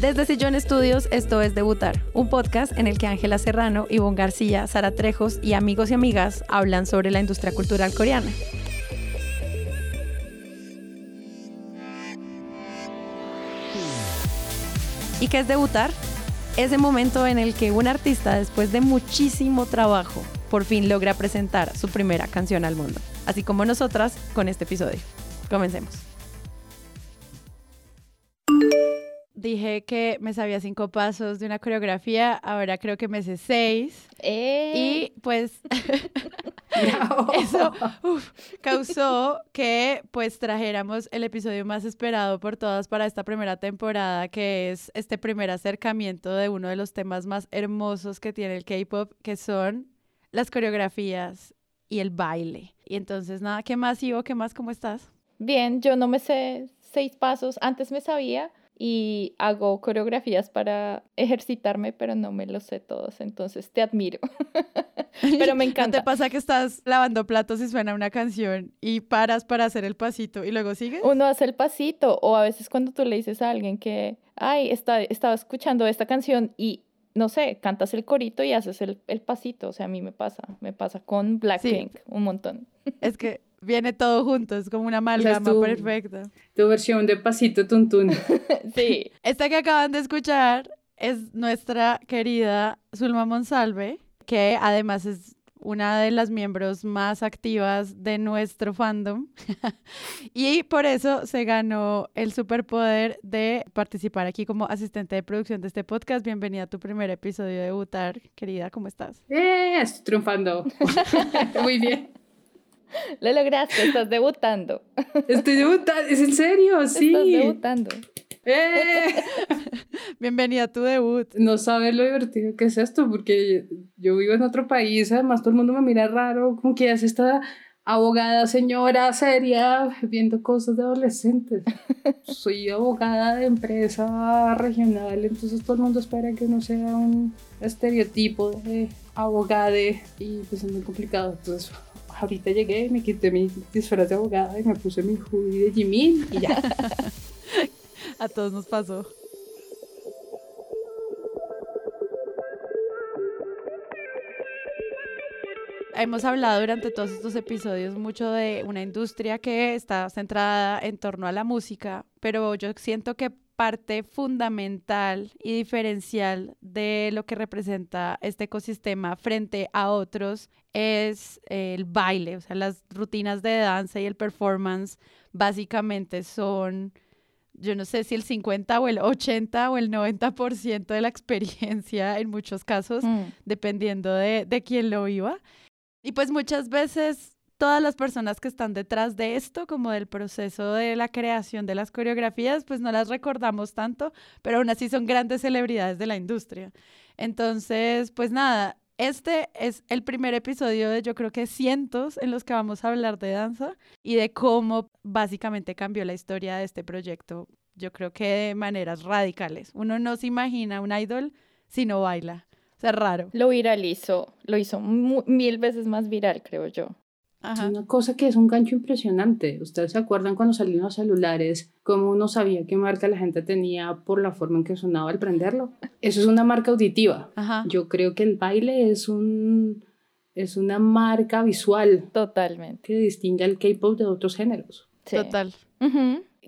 Desde Sillón Estudios, esto es Debutar, un podcast en el que Ángela Serrano, Ivonne García, Sara Trejos y amigos y amigas hablan sobre la industria cultural coreana. ¿Y qué es debutar? Ese momento en el que un artista, después de muchísimo trabajo, por fin logra presentar su primera canción al mundo, así como nosotras con este episodio. Comencemos. Dije que me sabía cinco pasos de una coreografía, ahora creo que me sé seis. Eh. Y pues eso uf, causó que pues trajéramos el episodio más esperado por todas para esta primera temporada, que es este primer acercamiento de uno de los temas más hermosos que tiene el K-Pop, que son las coreografías y el baile. Y entonces, nada, ¿qué más, Ivo? ¿Qué más? ¿Cómo estás? Bien, yo no me sé seis pasos. Antes me sabía y hago coreografías para ejercitarme, pero no me los sé todos. Entonces te admiro. pero me ¿No encanta. te pasa que estás lavando platos y suena una canción y paras para hacer el pasito y luego sigues? Uno hace el pasito o a veces cuando tú le dices a alguien que, ay, está, estaba escuchando esta canción y no sé, cantas el corito y haces el, el pasito. O sea, a mí me pasa, me pasa con Blackpink un montón. Es que viene todo junto, es como una amalgama tú- perfecta. Tu versión de pasito tuntún. sí. Esta que acaban de escuchar es nuestra querida Zulma Monsalve, que además es una de las miembros más activas de nuestro fandom y por eso se ganó el superpoder de participar aquí como asistente de producción de este podcast. Bienvenida a tu primer episodio de debutar, querida, ¿cómo estás? ¡Eh! Estoy triunfando. Muy bien. Lo lograste, estás debutando. Estoy debutando. ¿Es en serio? Sí. Estás debutando. ¡Eh! Bienvenida a tu debut. No sabes lo divertido que es esto, porque yo vivo en otro país, además todo el mundo me mira raro, como que es esta abogada señora seria viendo cosas de adolescentes. Soy abogada de empresa regional, entonces todo el mundo espera que uno sea un estereotipo de abogade y pues es muy complicado. Entonces ahorita llegué, me quité mi disfraz de abogada y me puse mi hoodie de Jimin y ya. A todos nos pasó. Hemos hablado durante todos estos episodios mucho de una industria que está centrada en torno a la música, pero yo siento que parte fundamental y diferencial de lo que representa este ecosistema frente a otros es el baile, o sea, las rutinas de danza y el performance básicamente son yo no sé si el 50 o el 80 o el 90% de la experiencia en muchos casos, Mm. dependiendo de, de quién lo viva. Y pues muchas veces todas las personas que están detrás de esto, como del proceso de la creación de las coreografías, pues no las recordamos tanto, pero aún así son grandes celebridades de la industria. Entonces, pues nada, este es el primer episodio de yo creo que cientos en los que vamos a hablar de danza y de cómo básicamente cambió la historia de este proyecto. Yo creo que de maneras radicales. Uno no se imagina un idol si no baila. O sea, raro. Lo viralizó, lo hizo mil veces más viral, creo yo. Ajá. Una cosa que es un gancho impresionante. ¿Ustedes se acuerdan cuando salieron los celulares? ¿Cómo uno sabía qué marca la gente tenía por la forma en que sonaba al prenderlo? Eso es una marca auditiva. Ajá. Yo creo que el baile es un es una marca visual Totalmente. que distingue al K-pop de otros géneros. Sí. Total.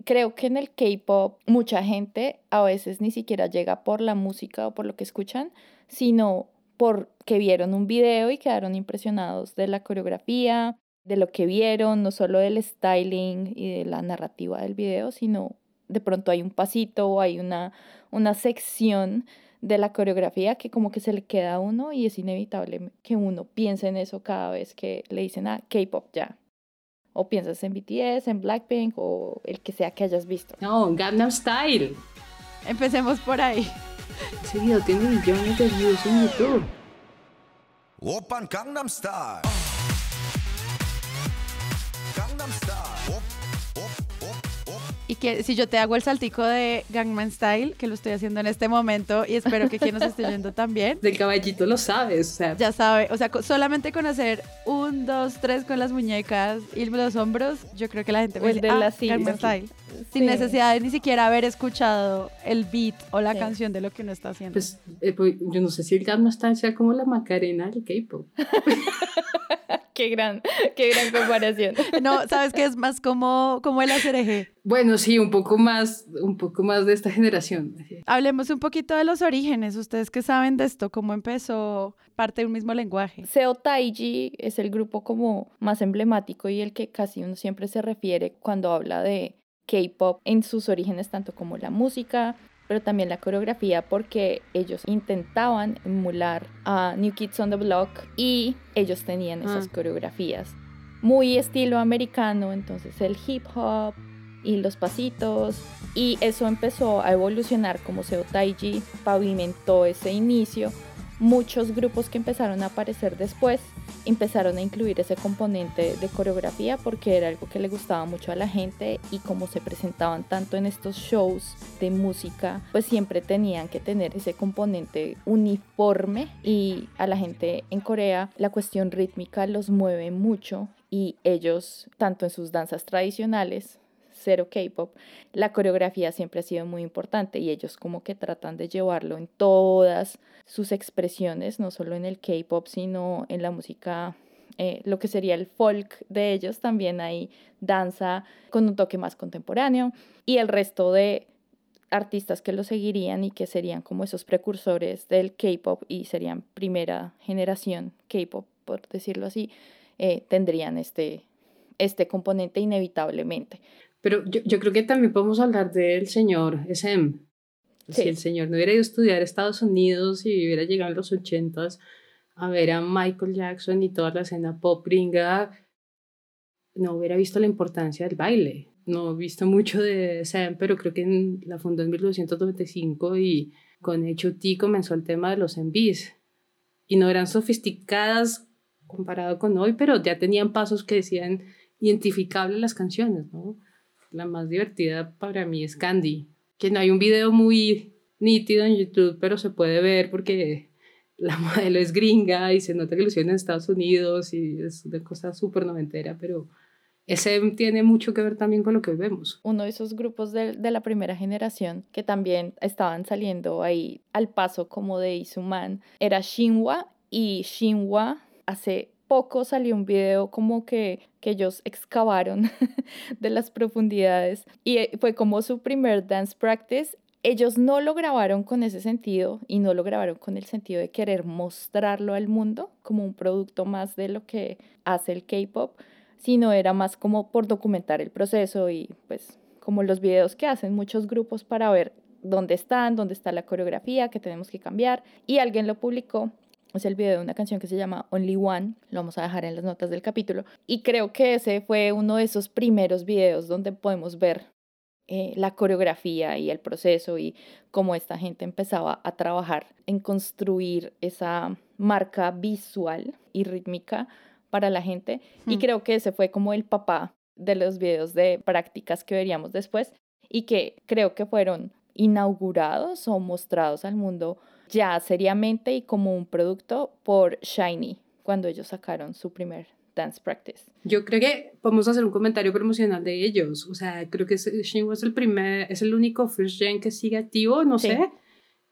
Creo que en el K-pop mucha gente a veces ni siquiera llega por la música o por lo que escuchan, sino porque vieron un video y quedaron impresionados de la coreografía, de lo que vieron, no solo del styling y de la narrativa del video, sino de pronto hay un pasito o hay una, una sección de la coreografía que como que se le queda a uno y es inevitable que uno piense en eso cada vez que le dicen a K-pop ya. O piensas en BTS, en Blackpink o el que sea que hayas visto. No, Gangnam Style. Empecemos por ahí. Ese tiene millones de views en YouTube. Open Gangnam Style. quieres, si yo te hago el saltico de Gangman Style, que lo estoy haciendo en este momento y espero que quien nos esté viendo también. Del caballito lo sabes, o sea. Ya sabe, o sea, solamente con hacer un, dos, tres con las muñecas y los hombros, yo creo que la gente... O el de ah, la Gangman Style. Sin necesidad de ni siquiera haber escuchado el beat o la canción de lo que uno está haciendo. Pues, eh, pues yo no sé si el Gangnam Style sea como la Macarena del K-pop. qué gran, qué gran comparación. No, sabes que es más como, como el ACRG. Bueno, sí, un poco más, un poco más de esta generación. Hablemos un poquito de los orígenes. Ustedes que saben de esto, cómo empezó parte de un mismo lenguaje. Seo Taiji es el grupo como más emblemático y el que casi uno siempre se refiere cuando habla de K-pop en sus orígenes, tanto como la música, pero también la coreografía porque ellos intentaban emular a New Kids on the Block y ellos tenían esas ah. coreografías muy estilo americano, entonces el hip hop y los pasitos y eso empezó a evolucionar como Seo Taiji pavimentó ese inicio muchos grupos que empezaron a aparecer después empezaron a incluir ese componente de coreografía porque era algo que le gustaba mucho a la gente y como se presentaban tanto en estos shows de música, pues siempre tenían que tener ese componente uniforme y a la gente en Corea la cuestión rítmica los mueve mucho y ellos, tanto en sus danzas tradicionales, cero K-pop, la coreografía siempre ha sido muy importante y ellos como que tratan de llevarlo en todas sus expresiones, no solo en el K-pop, sino en la música, eh, lo que sería el folk de ellos, también hay danza con un toque más contemporáneo y el resto de artistas que lo seguirían y que serían como esos precursores del K-pop y serían primera generación K-pop, por decirlo así, eh, tendrían este, este componente inevitablemente. Pero yo, yo creo que también podemos hablar del señor SM. Si el señor no hubiera ido a estudiar a Estados Unidos y hubiera llegado en los ochentas a ver a Michael Jackson y toda la escena pop gringa, no hubiera visto la importancia del baile. No he visto mucho de SM, pero creo que la fundó en 1995 y con HOT comenzó el tema de los MVs. Y no eran sofisticadas comparado con hoy, pero ya tenían pasos que decían identificables las canciones, ¿no? La más divertida para mí es Candy, que no hay un video muy nítido en YouTube, pero se puede ver porque la modelo es gringa y se nota que lo hicieron en Estados Unidos y es una cosa súper noventera, pero ese tiene mucho que ver también con lo que vemos. Uno de esos grupos de, de, la primera generación que también estaban saliendo ahí al paso como de Isuman era Shinwa y Shinwa hace poco salió un video como que, que ellos excavaron de las profundidades y eh, fue como su primer dance practice. Ellos no lo grabaron con ese sentido y no lo grabaron con el sentido de querer mostrarlo al mundo como un producto más de lo que hace el K-pop, sino era más como por documentar el proceso y pues como los videos que hacen muchos grupos para ver dónde están, dónde está la coreografía, que tenemos que cambiar y alguien lo publicó es el video de una canción que se llama Only One, lo vamos a dejar en las notas del capítulo, y creo que ese fue uno de esos primeros videos donde podemos ver eh, la coreografía y el proceso y cómo esta gente empezaba a trabajar en construir esa marca visual y rítmica para la gente, y hmm. creo que ese fue como el papá de los videos de prácticas que veríamos después y que creo que fueron inaugurados o mostrados al mundo ya seriamente y como un producto por Shiny cuando ellos sacaron su primer dance practice. Yo creo que podemos hacer un comentario promocional de ellos. O sea, creo que Shiny es el primer, es el único first gen que sigue activo, no sé.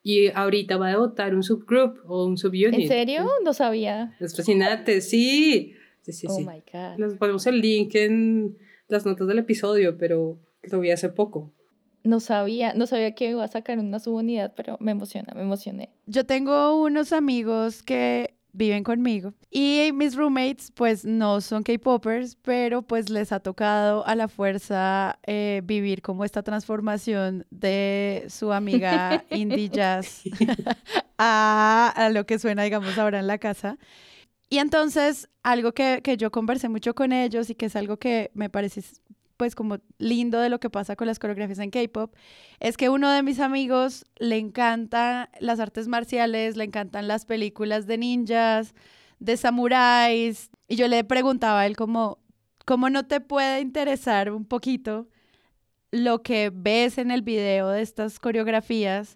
Y ahorita va a debutar un subgroup o un subunit. ¿En serio? No sabía. Es fascinante, sí. Sí, sí, oh sí. my God. Les ponemos el link en las notas del episodio, pero lo vi hace poco. No sabía, no sabía que iba a sacar una subunidad, pero me emociona, me emocioné. Yo tengo unos amigos que viven conmigo y mis roommates pues no son K-popers, pero pues les ha tocado a la fuerza eh, vivir como esta transformación de su amiga indie jazz a, a, lo que suena digamos ahora en la casa. Y entonces algo que, que yo conversé mucho con ellos y que es algo que me parece pues como lindo de lo que pasa con las coreografías en K-pop, es que uno de mis amigos le encanta las artes marciales, le encantan las películas de ninjas, de samuráis, y yo le preguntaba a él como, ¿cómo no te puede interesar un poquito lo que ves en el video de estas coreografías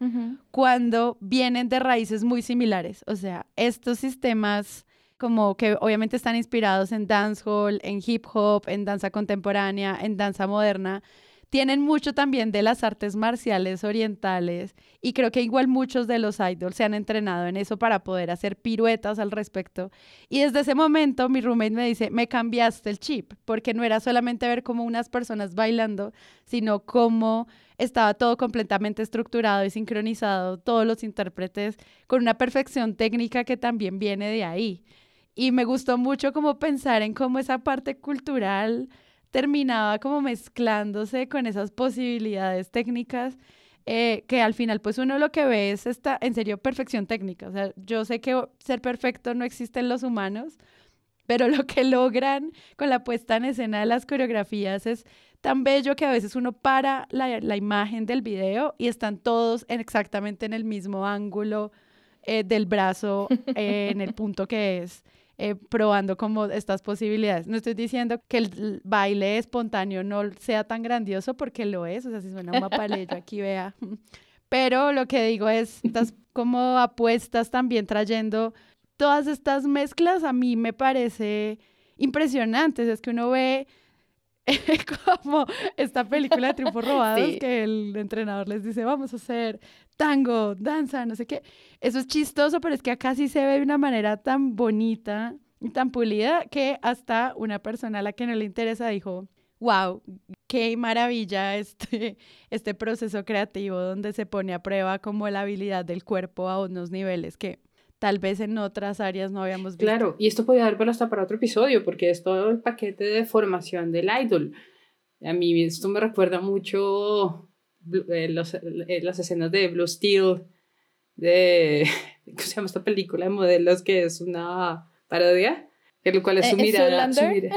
cuando vienen de raíces muy similares. O sea, estos sistemas como que obviamente están inspirados en dancehall, en hip hop, en danza contemporánea, en danza moderna, tienen mucho también de las artes marciales orientales y creo que igual muchos de los idols se han entrenado en eso para poder hacer piruetas al respecto. Y desde ese momento mi roommate me dice, me cambiaste el chip, porque no era solamente ver como unas personas bailando, sino cómo estaba todo completamente estructurado y sincronizado, todos los intérpretes con una perfección técnica que también viene de ahí. Y me gustó mucho como pensar en cómo esa parte cultural terminaba como mezclándose con esas posibilidades técnicas eh, que al final pues uno lo que ve es esta, en serio, perfección técnica. O sea, yo sé que ser perfecto no existe en los humanos, pero lo que logran con la puesta en escena de las coreografías es tan bello que a veces uno para la, la imagen del video y están todos en exactamente en el mismo ángulo eh, del brazo, eh, en el punto que es. Eh, probando como estas posibilidades. No estoy diciendo que el baile espontáneo no sea tan grandioso porque lo es, o sea, si suena un mapaleyo aquí vea. Pero lo que digo es, estas como apuestas también trayendo todas estas mezclas a mí me parece impresionantes. Es que uno ve como esta película de Triunfos Robados que el entrenador les dice, vamos a hacer tango, danza, no sé qué. Eso es chistoso, pero es que acá sí se ve de una manera tan bonita y tan pulida que hasta una persona a la que no le interesa dijo, wow, qué maravilla este, este proceso creativo donde se pone a prueba como la habilidad del cuerpo a unos niveles que tal vez en otras áreas no habíamos visto. Claro, y esto podría dar hasta para otro episodio, porque es todo el paquete de formación del idol. A mí esto me recuerda mucho eh, los, eh, las escenas de Blue Steel, de, ¿cómo se llama esta película de modelos que es una parodia? Lo cual es su eh, mirada. Su mirada.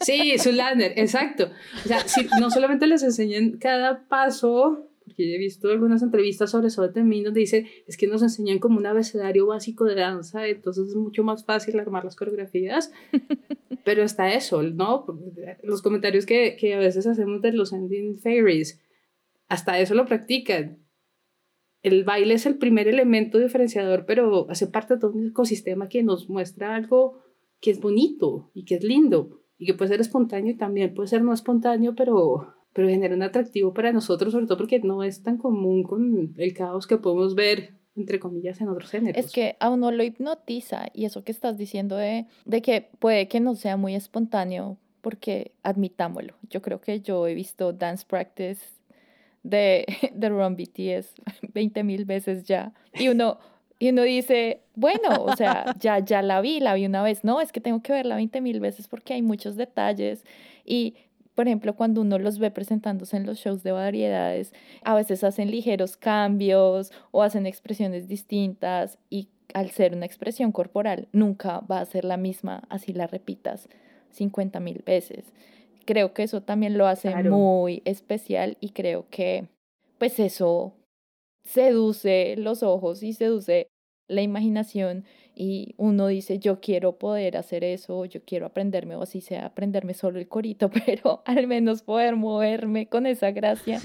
Sí, Zulander, exacto. O sea, si no solamente les enseñan cada paso, porque he visto algunas entrevistas sobre también donde dice, es que nos enseñan como un abecedario básico de danza, entonces es mucho más fácil armar las coreografías, pero está eso, ¿no? Los comentarios que, que a veces hacemos de los ending fairies, hasta eso lo practican. El baile es el primer elemento diferenciador, pero hace parte de todo un ecosistema que nos muestra algo que es bonito y que es lindo y que puede ser espontáneo y también puede ser no espontáneo, pero, pero genera un atractivo para nosotros, sobre todo porque no es tan común con el caos que podemos ver entre comillas, en otros géneros. Es que a uno lo hipnotiza y eso que estás diciendo de, de que puede que no sea muy espontáneo, porque admitámoslo, yo creo que yo he visto dance practice de, de Run BTS 20 mil veces ya. Y uno, y uno dice, bueno, o sea, ya, ya la vi, la vi una vez. No, es que tengo que verla 20 mil veces porque hay muchos detalles. Y, por ejemplo, cuando uno los ve presentándose en los shows de variedades, a veces hacen ligeros cambios o hacen expresiones distintas. Y al ser una expresión corporal, nunca va a ser la misma así la repitas 50 mil veces creo que eso también lo hace muy especial y creo que pues eso seduce los ojos y seduce la imaginación y uno dice yo quiero poder hacer eso, yo quiero aprenderme o así sea aprenderme solo el corito, pero al menos poder moverme con esa gracia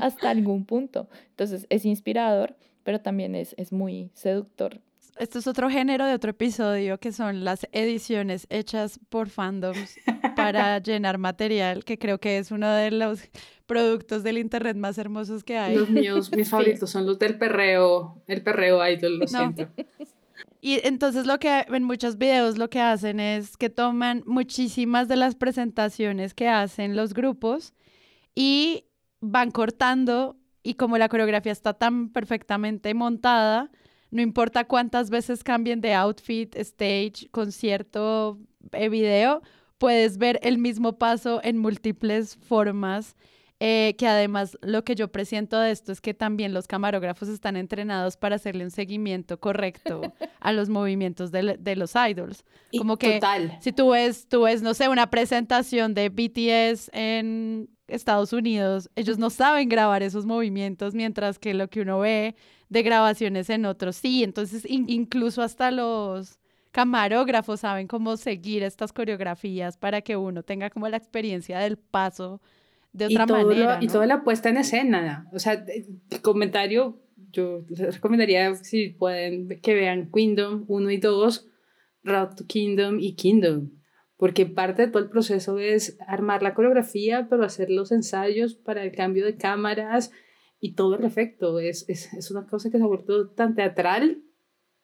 hasta algún punto. Entonces es inspirador, pero también es, es muy seductor esto es otro género de otro episodio que son las ediciones hechas por fandoms para llenar material, que creo que es uno de los productos del internet más hermosos que hay. Los míos, mis favoritos son los del perreo, el perreo idol, lo siento. Y entonces lo que en muchos videos lo que hacen es que toman muchísimas de las presentaciones que hacen los grupos y van cortando y como la coreografía está tan perfectamente montada, no importa cuántas veces cambien de outfit, stage, concierto, eh, video, puedes ver el mismo paso en múltiples formas. Eh, que además lo que yo presiento de esto es que también los camarógrafos están entrenados para hacerle un seguimiento correcto a los movimientos de, de los idols. Como que si tú ves, tú ves, no sé, una presentación de BTS en Estados Unidos, ellos no saben grabar esos movimientos, mientras que lo que uno ve de grabaciones en otros sí. Entonces, incluso hasta los camarógrafos saben cómo seguir estas coreografías para que uno tenga como la experiencia del paso de y otra todo lo- manera. y ¿no? toda la puesta en escena. O sea, el comentario, yo les recomendaría, si pueden, que vean Kingdom 1 y 2, Road to Kingdom y Kingdom. Porque parte de todo el proceso es armar la coreografía, pero hacer los ensayos para el cambio de cámaras y todo el efecto. Es, es, es una cosa que se ha vuelto tan teatral,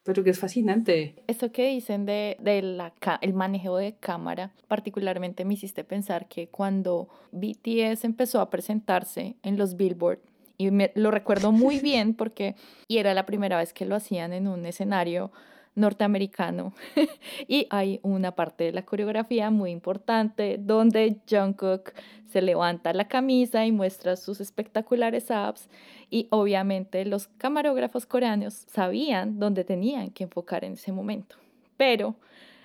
pero que es fascinante. Eso que dicen de, de la, el manejo de cámara, particularmente me hiciste pensar que cuando BTS empezó a presentarse en los Billboard, y me, lo recuerdo muy bien porque y era la primera vez que lo hacían en un escenario norteamericano. Y hay una parte de la coreografía muy importante donde Jungkook se levanta la camisa y muestra sus espectaculares abs. Y obviamente los camarógrafos coreanos sabían dónde tenían que enfocar en ese momento, pero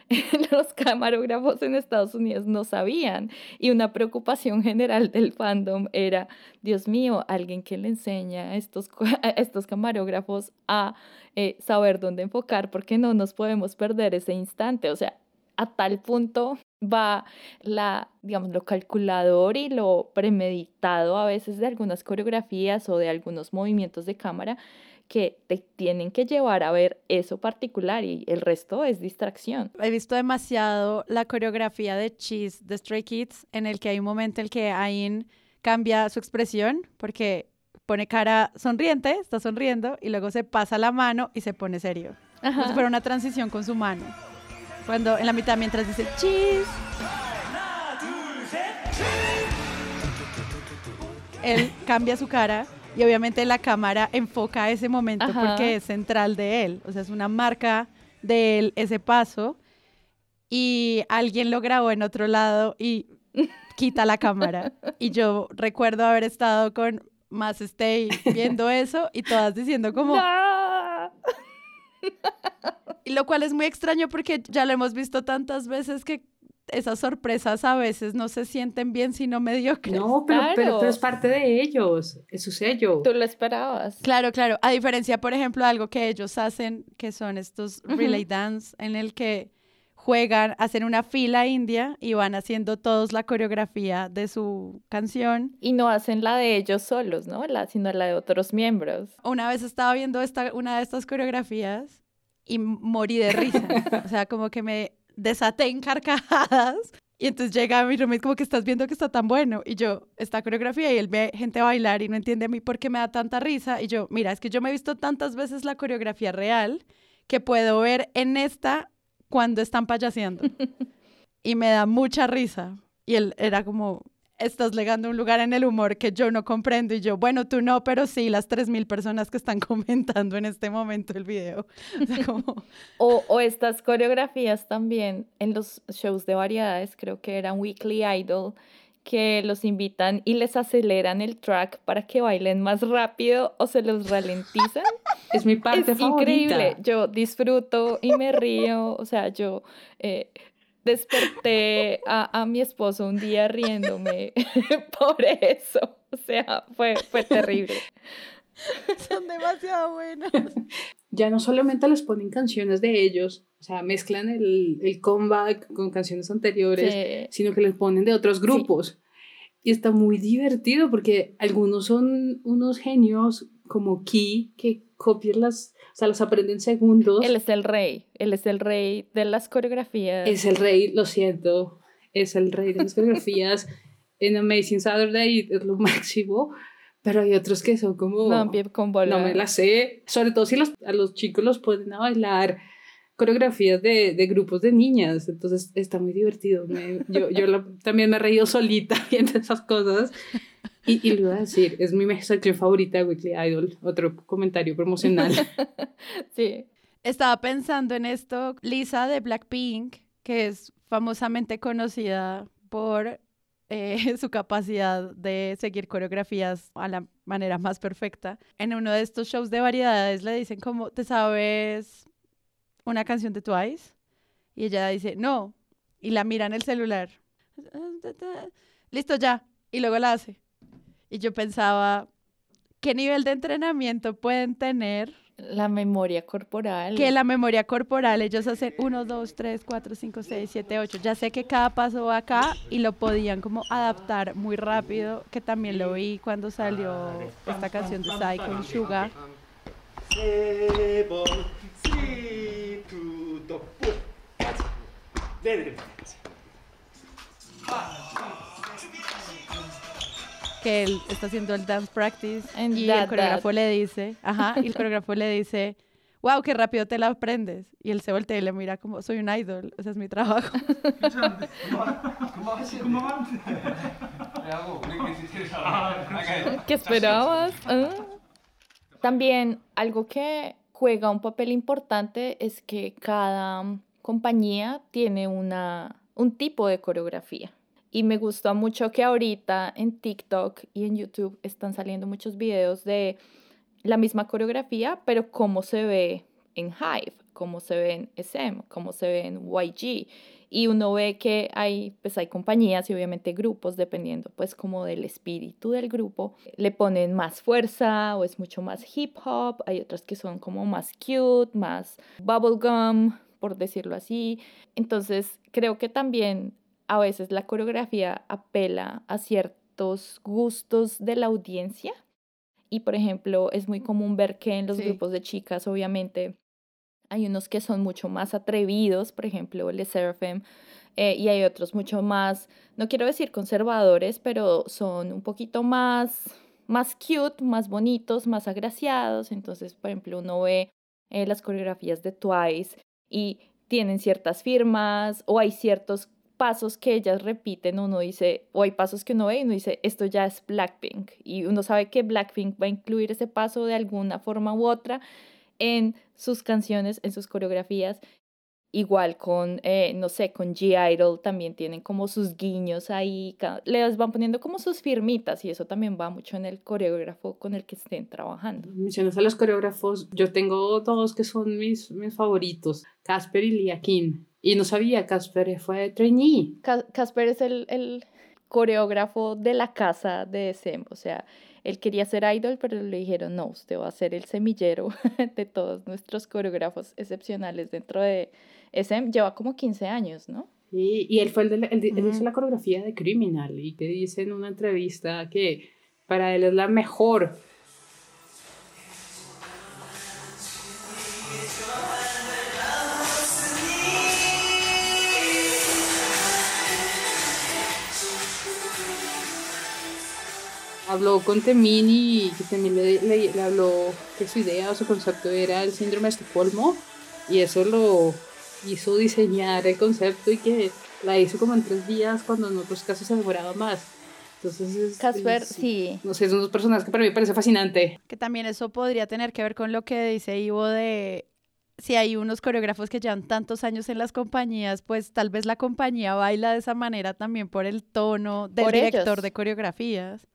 los camarógrafos en Estados Unidos no sabían y una preocupación general del fandom era, Dios mío, alguien que le enseña a estos, estos camarógrafos a eh, saber dónde enfocar porque no nos podemos perder ese instante, o sea, a tal punto va la, digamos, lo calculador y lo premeditado a veces de algunas coreografías o de algunos movimientos de cámara que te tienen que llevar a ver eso particular y el resto es distracción. He visto demasiado la coreografía de Cheese de Stray Kids, en el que hay un momento en el que Ain cambia su expresión porque pone cara sonriente, está sonriendo, y luego se pasa la mano y se pone serio. Si fuera una transición con su mano. Cuando en la mitad, mientras dice cheese, él cambia su cara y obviamente la cámara enfoca ese momento Ajá. porque es central de él. O sea, es una marca de él ese paso y alguien lo grabó en otro lado y quita la cámara. Y yo recuerdo haber estado con más Stay viendo eso y todas diciendo como, ¡No! Y lo cual es muy extraño porque ya lo hemos visto tantas veces que esas sorpresas a veces no se sienten bien sino mediocres. No, pero, pero, Claro. pero es parte de ellos, es su sello. Tú lo esperabas. Claro, claro. A diferencia, por ejemplo, de algo que ellos hacen, que son estos relay dance, en el que juegan, hacen una fila india y van haciendo todos la coreografía de su canción. Y no hacen la de ellos solos, ¿no? La, sino la de otros miembros. Una vez estaba viendo esta, una de estas coreografías y morí de risa. O sea, como que me desaté en carcajadas. Y entonces llega mi roommate como que estás viendo que está tan bueno. Y yo, esta coreografía, y él ve gente bailar y no entiende a mí por qué me da tanta risa. Y yo, mira, es que yo me he visto tantas veces la coreografía real que puedo ver en esta cuando están payaseando. y me da mucha risa. Y él era como, estás legando un lugar en el humor que yo no comprendo. Y yo, bueno, tú no, pero sí, las 3.000 personas que están comentando en este momento el video. O sea, como, O, o estas coreografías también en los shows de variedades, creo que eran Weekly Idol, que los invitan y les aceleran el track para que bailen más rápido o se los ralentizan. Es mi parte es favorita. increíble. Yo disfruto y me río. O sea, yo eh, desperté a, a mi esposo un día riéndome por eso. O sea, fue, fue terrible. son demasiado buenos. Ya no solamente les ponen canciones de ellos, o sea, mezclan el, el comeback con canciones anteriores, Sí. sino que les ponen de otros grupos. Y está muy divertido porque algunos son unos genios como Key que copian las, o sea, las aprenden segundos. Él es el rey. Él es el rey de las coreografías. Es el rey, lo siento, es el rey de las coreografías. en Amazing Saturday es lo máximo, pero hay otros que son como... No, con bola. No me la sé, sobre todo si los, a los chicos los ponen a bailar coreografías de, de grupos de niñas, entonces está muy divertido. Me- yo yo lo- también me he reído solita viendo esas cosas. Y, y lo iba a decir, es mi sección favorita Weekly Idol, otro comentario promocional. Sí. Estaba pensando en esto, Lisa de Blackpink, que es famosamente conocida por eh, su capacidad de seguir coreografías a la manera más perfecta. En uno de estos shows de variedades le dicen como, ¿te sabes una canción de Twice? Y ella dice, no. Y la mira en el celular. Listo, ya. Y luego la hace. Y yo pensaba, ¿qué nivel de entrenamiento pueden tener La memoria corporal. Que la memoria corporal, ellos hacen 1, 2, 3, 4, 5, 6, 7, 8. Ya sé que cada paso va acá y lo podían como adaptar muy rápido, que también lo vi cuando salió esta canción de Sai con Suga. Que él está haciendo el dance practice And y that, el coreógrafo that. le dice, ajá, y el coreógrafo le dice, wow, qué rápido te la aprendes. Y él se voltea y le mira como, soy un idol, ese es mi trabajo. ¿Qué esperabas? Ah. También algo que juega un papel importante es que cada compañía tiene una, un tipo de coreografía. Y me gustó mucho que ahorita en TikTok y en YouTube están saliendo muchos videos de la misma coreografía, pero cómo se ve en Hive, cómo se ve en SM, cómo se ve en YG. Y uno ve que hay, pues hay compañías y obviamente grupos, dependiendo pues como del espíritu del grupo, le ponen más fuerza o es mucho más hip hop, hay otras que son como más cute, más bubblegum, por decirlo así. Entonces creo que también a veces la coreografía apela a ciertos gustos de la audiencia. Y por ejemplo, es muy común ver que en los Sí. grupos de chicas, obviamente, hay unos que son mucho más atrevidos, por ejemplo, el Seraphim, eh, y hay otros mucho más, no quiero decir conservadores, pero son un poquito más, más cute, más bonitos, más agraciados. Entonces, por ejemplo, uno ve eh, las coreografías de Twice y tienen ciertas firmas o hay ciertos pasos que ellas repiten, uno dice, o hay pasos que uno ve y uno dice, esto ya es Blackpink. Y uno sabe que Blackpink va a incluir ese paso de alguna forma u otra en sus canciones, en sus coreografías. Igual con, eh, no sé, con G-Idol también tienen como sus guiños ahí, les van poniendo como sus firmitas y eso también va mucho en el coreógrafo con el que estén trabajando. Mencionas a los coreógrafos, yo tengo dos que son mis, mis favoritos, Casper y Lia Kim. Y no sabía, Casper fue trainee. Ca- Casper es el, el coreógrafo de la casa de SM, o sea, él quería ser idol, pero le dijeron, no, usted va a ser el semillero de todos nuestros coreógrafos excepcionales dentro de SM. Lleva como 15 años, ¿no? Y, y él fue el de, la- el de- él hizo la coreografía de Criminal y que dice en una entrevista que para él es la mejor. Habló con Temin y que Temin le, le- le habló que su idea o su concepto era el síndrome de Estocolmo y eso lo hizo diseñar el concepto y que la hizo como en tres días cuando en otros casos se demoraba más. Entonces, es- Casper, es- sí. No sé, son dos personajes que para mí me parece fascinante. Que también eso podría tener que ver con lo que dice Ivo de si hay unos coreógrafos que llevan tantos años en las compañías, pues tal vez la compañía baila de esa manera también por el tono del Por director ellos. de coreografías.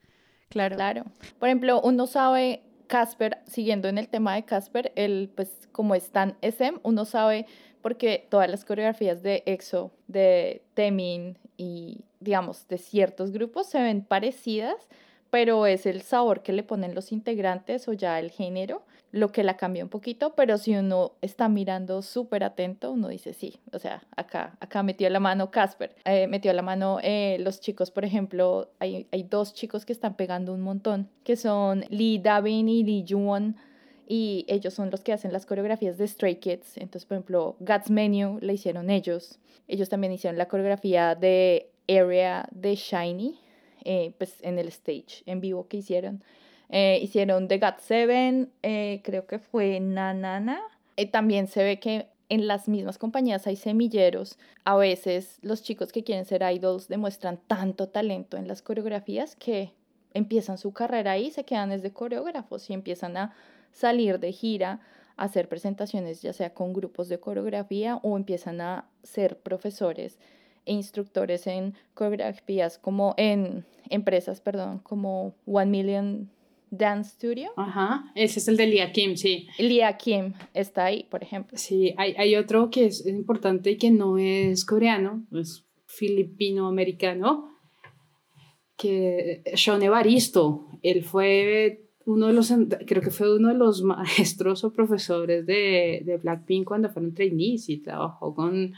Claro. Claro. Por ejemplo, uno sabe, Casper, siguiendo en el tema de Casper, él, pues, como es tan SM, uno sabe porque todas las coreografías de EXO, de Temin y, digamos, de ciertos grupos se ven parecidas, pero es el sabor que le ponen los integrantes o ya el género lo que la cambia un poquito, pero si uno está mirando súper atento, uno dice sí, o sea, acá, acá metió la mano Casper, eh, metió la mano eh, los chicos, por ejemplo, hay, hay dos chicos que están pegando un montón, que son Lee Davin y Lee Juwon, y ellos son los que hacen las coreografías de Stray Kids, entonces, por ejemplo, God's Menu la hicieron ellos, ellos también hicieron la coreografía de Area de Shiny, eh, pues en el stage en vivo que hicieron. Eh, hicieron The God Seven, eh, creo que fue Nanana. Eh, también se ve que en las mismas compañías hay semilleros. A veces los chicos que quieren ser idols demuestran tanto talento en las coreografías que empiezan su carrera ahí, se quedan desde coreógrafos y empiezan a salir de gira, a hacer presentaciones ya sea con grupos de coreografía o empiezan a ser profesores e instructores en coreografías como en empresas, perdón, como One Million Dance Studio. Ajá, ese es el de Lia Kim, sí. Lia Kim está ahí, por ejemplo. Sí, hay, hay otro que es importante y que no es coreano, es filipino-americano, que Sean Evaristo, él fue uno de los, creo que fue uno de los maestros o profesores de, de Blackpink cuando fueron trainees y trabajó con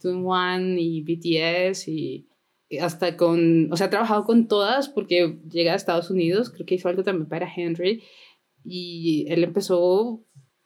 Twin One y BTS y hasta con, o sea, ha trabajado con todas porque llega a Estados Unidos, creo que hizo algo también para Henry y él empezó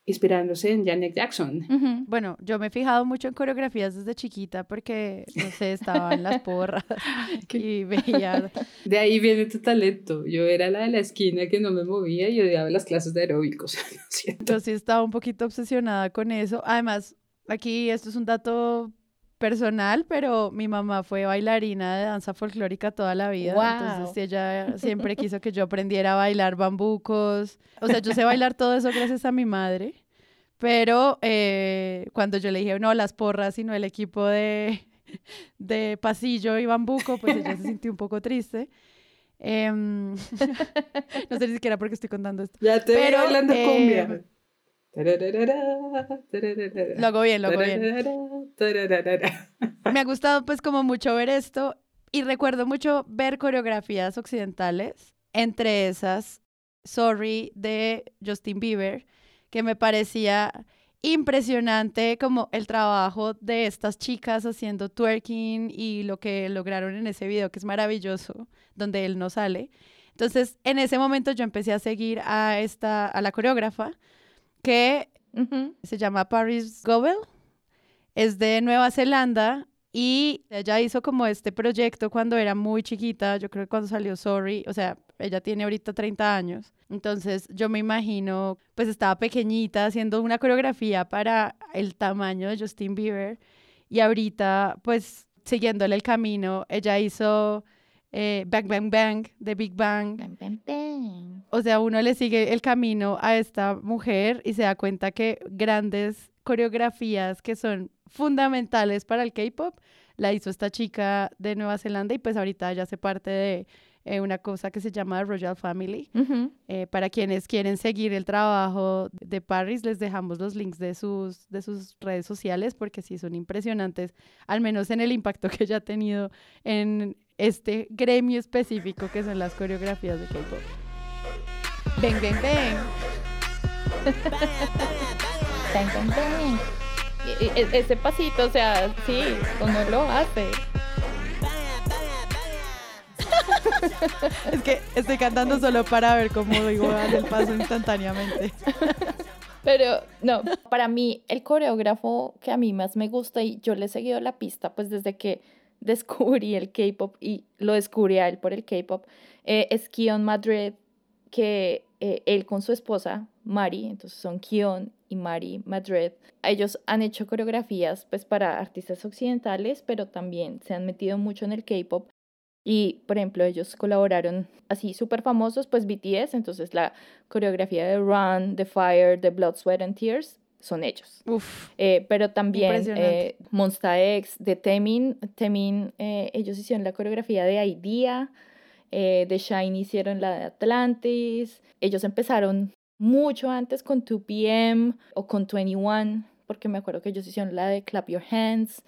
inspirándose en Janet Jackson. Bueno, yo me he fijado mucho en coreografías desde chiquita porque, no sé, estaba en las porras y veía... De ahí viene tu talento. Yo era la de la esquina que no me movía y odiaba las clases de aeróbicos. yo sí estaba un poquito obsesionada con eso. Además, aquí esto es un dato personal, pero mi mamá fue bailarina de danza folclórica toda la vida. Entonces ella siempre quiso que yo aprendiera a bailar bambucos. O sea, yo sé bailar todo eso gracias a mi madre. Pero eh, cuando yo le dije, no, las porras, sino el equipo de, de pasillo y bambuco, pues ella se sintió un poco triste. Em, no sé ni siquiera por qué estoy contando esto. Ya te pero, hablando cumbia. Em, lo hago bien, lo hago bien. Me ha gustado pues como mucho ver esto y recuerdo mucho ver coreografías occidentales, entre esas Sorry de Justin Bieber, que me parecía impresionante como el trabajo de estas chicas haciendo twerking y lo que lograron en ese video, que es maravilloso, donde él no sale. Entonces, en ese momento yo empecé a seguir a esta a la coreógrafa que se llama Paris Goebel, es de Nueva Zelanda y ella hizo como este proyecto cuando era muy chiquita, yo creo que cuando salió Sorry, o sea, ella tiene ahorita 30 años, entonces yo me imagino, pues estaba pequeñita haciendo una coreografía para el tamaño de Justin Bieber y ahorita pues siguiéndole el camino, ella hizo eh, Bang Bang Bang de Big Bang. O sea, uno le sigue el camino a esta mujer y se da cuenta que grandes coreografías que son fundamentales para el K-pop la hizo esta chica de Nueva Zelanda y pues ahorita ya hace parte de eh, una cosa que se llama Royal Family. Eh, para quienes quieren seguir el trabajo de Paris, les dejamos los links de sus, de sus redes sociales porque sí son impresionantes, al menos en el impacto que ella ha tenido en este gremio específico que son las coreografías de K-pop. Ven, ven, ven. ven, ven, ven. Ese pasito, o sea, sí, uno lo hace. es que estoy cantando solo para ver cómo digo el paso instantáneamente. Pero no, para mí el coreógrafo que a mí más me gusta y yo le he seguido la pista pues desde que descubrí el K-pop y lo descubrí a él por el K-pop, eh, es Kion Madrid, que eh, él con su esposa, Mari, entonces son Kion y Mari Madrid, ellos han hecho coreografías pues para artistas occidentales, pero también se han metido mucho en el K-pop. Y, por ejemplo, ellos colaboraron así súper famosos, pues BTS, entonces la coreografía de Run, The Fire, The Blood, Sweat and Tears son ellos. Uf, eh, pero también eh, Monsta X, de Temin, Temin eh, ellos hicieron la coreografía de Idea, eh, de Shine hicieron la de Atlantis, ellos empezaron mucho antes con 2PM o con 21, porque me acuerdo que ellos hicieron la de Clap Your Hands,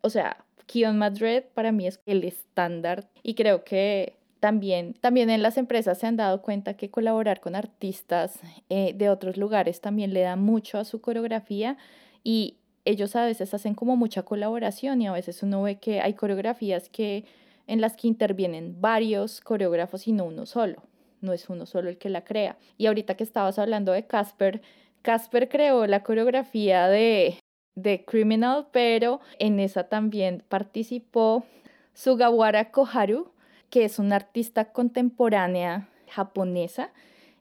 o sea, Kion Madrid para mí es el estándar y creo que también, también en las empresas se han dado cuenta que colaborar con artistas eh, de otros lugares también le da mucho a su coreografía y ellos a veces hacen como mucha colaboración y a veces uno ve que hay coreografías que en las que intervienen varios coreógrafos y no uno solo. No es uno solo el que la crea. Y ahorita que estabas hablando de Casper, Casper creó la coreografía de, de Criminal, pero en esa también participó Sugawara Koharu, que es una artista contemporánea japonesa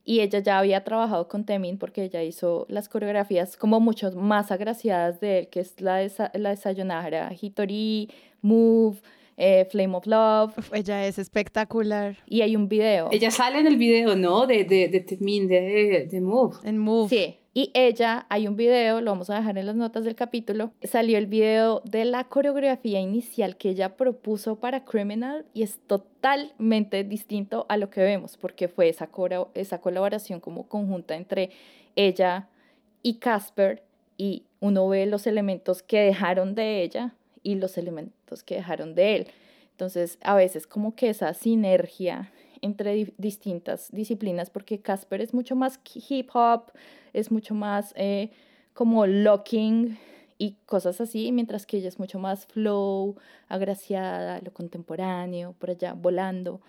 y ella ya había trabajado con Temin porque ella hizo las coreografías como mucho más agraciadas de él, que es la de la desayunadora Hitori, Move, eh, Flame of Love. ella es espectacular. Y hay un video. Ella sale en el video, ¿no? De, de, de de, de Move. En Move. Sí. Y ella, hay un video, lo vamos a dejar en las notas del capítulo, salió el video de la coreografía inicial que ella propuso para Criminal y es totalmente distinto a lo que vemos, porque fue esa, esa colaboración como conjunta entre ella y Casper y uno ve los elementos que dejaron de ella y los elementos que dejaron de él. Entonces, a veces como que esa sinergia entre di- distintas disciplinas, porque Casper es mucho más hip hop, es mucho más eh, como locking y cosas así, mientras que ella es mucho más flow, agraciada, lo contemporáneo, por allá volando.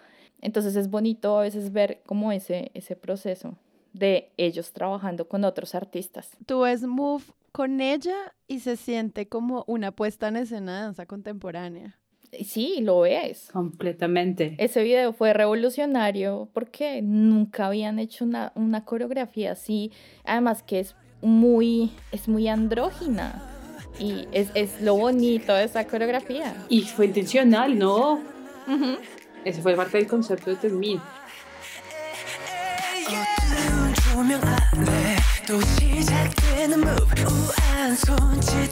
Entonces es bonito a veces ver como ese, ese proceso de ellos trabajando con otros artistas. Tú ves Move con ella y se siente como una puesta en escena de danza contemporánea. Sí, lo es. Completamente. Ese video fue revolucionario porque nunca habían hecho una, una coreografía así. Además que es muy, es muy andrógina. Y es, es lo bonito de esa coreografía. Y fue intencional, ¿no? Ese fue parte del concepto de Termin. 어두운 조명 아래 또 시작되는 move 우아한 손짓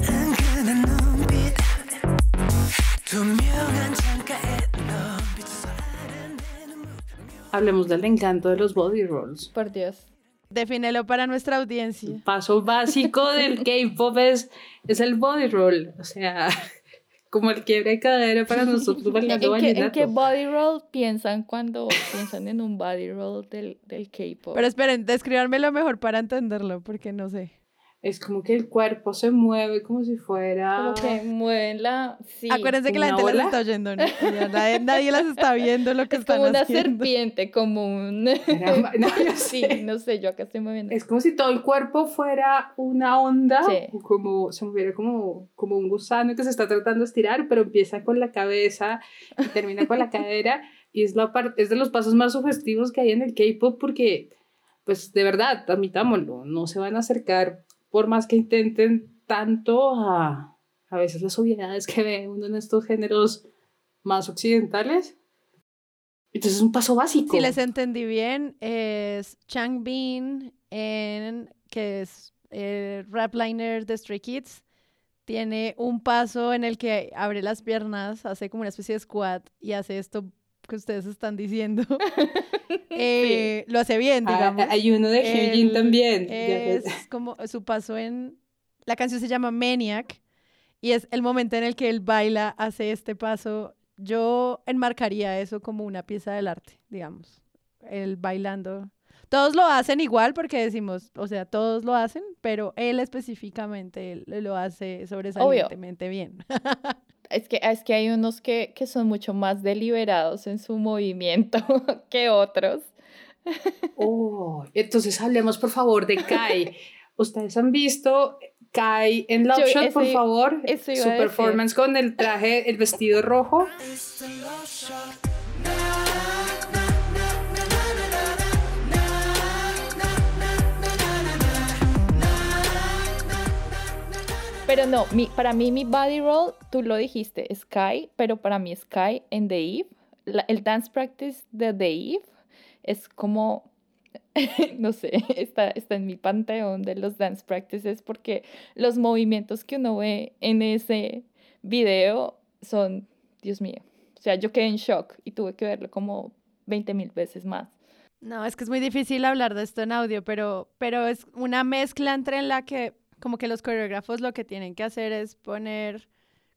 은근한 눈빛 투명한 창가에 넌 비춰서 아른대는 move Hablemos del encanto de los body rolls. Por Dios. Defínelo para nuestra audiencia. Paso básico del K-pop es, es el body roll. O sea, como el quiebre de cadera para nosotros ¿En, bailando qué, en qué body roll piensan cuando piensan en un body roll del, del K-pop? Pero esperen, describármelo mejor para entenderlo, porque no sé. Es como que el cuerpo se mueve como si fuera... Como que mueven la... Sí. Acuérdense que la ¿una gente las está oyendo, ¿no? Nadie, nadie las está viendo lo que Es están como una haciendo. serpiente, como un... No, yo sí, sé. no sé, yo acá estoy moviendo. Es como si todo el cuerpo fuera una onda, Sí. o como se moviera como, como un gusano que se está tratando de estirar, pero empieza con la cabeza y termina con la cadera. Y es, la es de los pasos más sugestivos que hay en el K-pop porque, pues de verdad, admitámoslo, no se van a acercar por más que intenten tanto a a veces las obviedades que ve uno en estos géneros más occidentales. Entonces es un paso básico. Si les entendí bien, es Changbin, en, que es el rap liner de Stray Kids. Tiene un paso en el que abre las piernas, hace como una especie de squat y hace esto que ustedes están diciendo. Eh, Lo hace bien, Ah, digamos. hay uno de Hyunjin también. Es como su paso en... La canción se llama Maniac y es el momento en el que él baila, hace este paso. Yo enmarcaría eso como una pieza del arte, digamos. Él bailando. Todos lo hacen igual porque decimos, o sea, todos lo hacen, pero él específicamente él lo hace sobresalientemente bien. Es que, es que hay unos que, que son mucho más deliberados en su movimiento que otros. Oh, entonces hablemos por favor de Kai. ¿Ustedes han visto Kai en Love Yo- Shot, por favor? Su performance con el traje, el vestido rojo. Pero no, mi, para mí mi body roll, tú lo dijiste, Sky, pero para mí Sky en The Eve, la- el dance practice de The Eve es como, no sé, está, está en mi panteón de los dance practices porque los movimientos que uno ve en ese video son, Dios mío, o sea, yo quedé en shock y tuve que verlo como 20 mil veces más. No, es que es muy difícil hablar de esto en audio, pero, pero es una mezcla entre en la que como que los coreógrafos lo que tienen que hacer es poner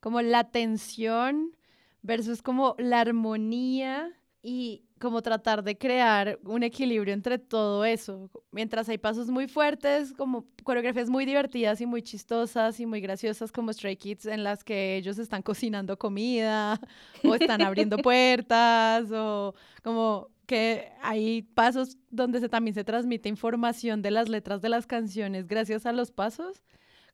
como la tensión versus como la armonía y como tratar de crear un equilibrio entre todo eso. Mientras hay pasos muy fuertes, como coreografías muy divertidas y muy chistosas y muy graciosas como Stray Kids en las que ellos están cocinando comida o están abriendo puertas o como que hay pasos donde se, también se transmite información de las letras de las canciones gracias a los pasos,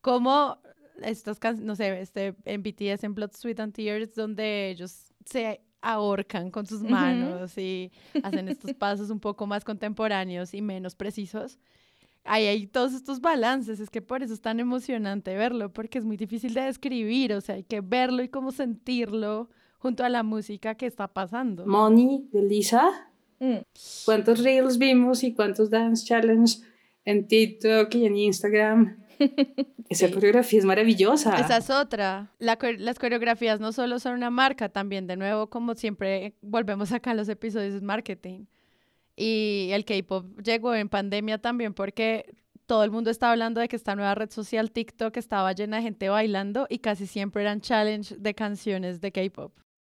como estas canciones, no sé, este, en BTS, en Blood, Sweat and Tears, donde ellos se ahorcan con sus manos y hacen estos pasos un poco más contemporáneos y menos precisos. Ahí hay todos estos balances, es que por eso es tan emocionante verlo, porque es muy difícil de describir, o sea, hay que verlo y cómo sentirlo junto a la música que está pasando. Money de Lisa. Mm. ¿Cuántos reels vimos y cuántos dance challenge en TikTok y en Instagram? Esa Sí. coreografía es maravillosa. Esa es otra. La las coreografías no solo son una marca, también de nuevo, como siempre volvemos acá en los episodios, es marketing. Y el K-pop llegó en pandemia también porque todo el mundo estaba hablando de que esta nueva red social TikTok estaba llena de gente bailando y casi siempre eran challenge de canciones de K-pop.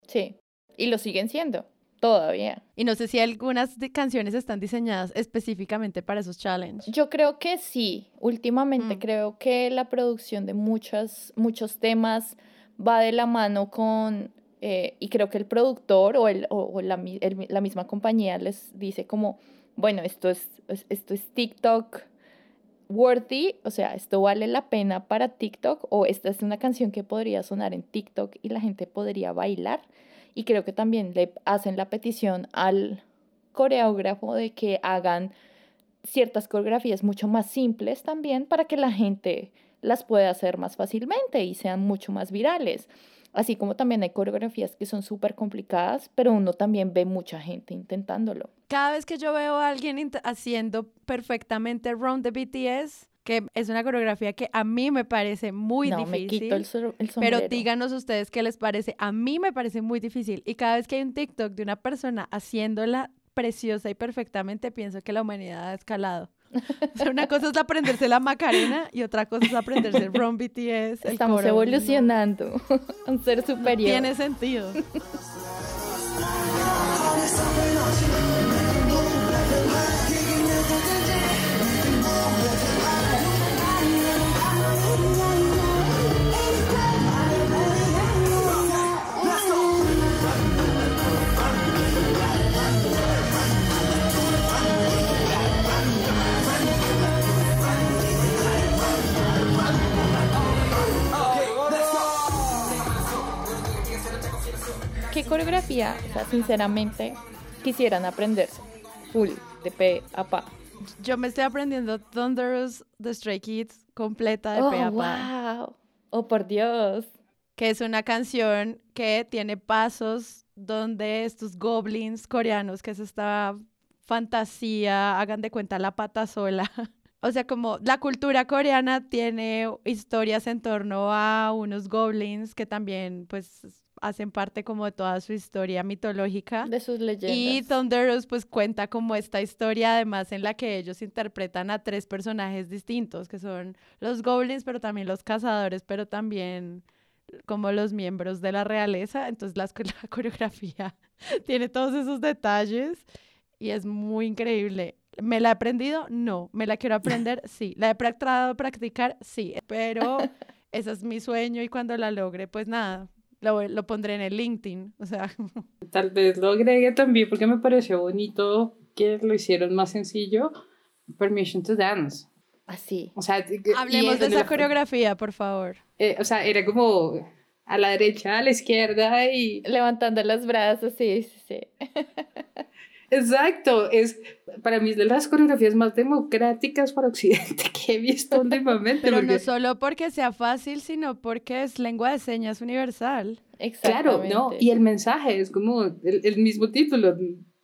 Sí, y lo siguen siendo. Todavía. Y no sé si algunas de- canciones están diseñadas específicamente para esos challenges. Yo creo que sí. Últimamente Mm. creo que la producción de muchas, muchos temas va de la mano con, eh, y creo que el productor o, el, o, o la, el- la misma compañía les dice como, bueno, esto es, es- esto es TikTok worthy, o sea, esto vale la pena para TikTok o esta es una canción que podría sonar en TikTok y la gente podría bailar. Y creo que también le hacen la petición al coreógrafo de que hagan ciertas coreografías mucho más simples también para que la gente las pueda hacer más fácilmente y sean mucho más virales. Así como también hay coreografías que son súper complicadas, pero uno también ve mucha gente intentándolo. Cada vez que yo veo a alguien haciendo perfectamente Round the BTS, que es una coreografía que a mí me parece muy no, difícil. me quito el, el Pero sombrero. díganos ustedes qué les parece. A mí me parece muy difícil. Y cada vez que hay un TikTok de una persona haciéndola preciosa y perfectamente, pienso que la humanidad ha escalado. O sea, una cosa es aprenderse la Macarena y otra cosa es aprenderse el Run BTS. el Estamos coro. evolucionando a un ser No superior. tiene sentido. ¿Qué coreografía, o sea, sinceramente, quisieran aprenderse? Full, de pe a pa. Yo me estoy aprendiendo Thunderous de Stray Kids completa de Oh, pe a pa. wow. Oh, por Dios. que es una canción que tiene pasos donde estos goblins coreanos, que es esta fantasía, hagan de cuenta la pata sola. O sea, como la cultura coreana tiene historias en torno a unos goblins que también pues hacen parte como de toda su historia mitológica. De sus leyendas. Y Thunderous pues cuenta como esta historia además en la que ellos interpretan a tres personajes distintos, que son los goblins, pero también los cazadores, pero también como los miembros de la realeza. Entonces las- la coreografía tiene todos esos detalles y es muy increíble. ¿Me la he aprendido? No. ¿Me la quiero aprender? Sí. ¿La he tratado de practicar? Sí. Pero ese es mi sueño y cuando la logre, pues nada, lo, lo pondré en el LinkedIn. O sea, Tal vez lo agregue también porque me pareció bonito que lo hicieron más sencillo. Permission to Dance. Así. O sea, hablemos de esa la- coreografía, por favor. eh, o sea, era como a la derecha, a la izquierda y... Levantando los brazos, sí, sí, sí. Exacto, es para mí es de las coreografías más democráticas para Occidente que he visto últimamente. Pero no solo porque sea fácil, sino porque es lengua de señas universal. Claro, Exactamente. no, y el mensaje es como el, el mismo título,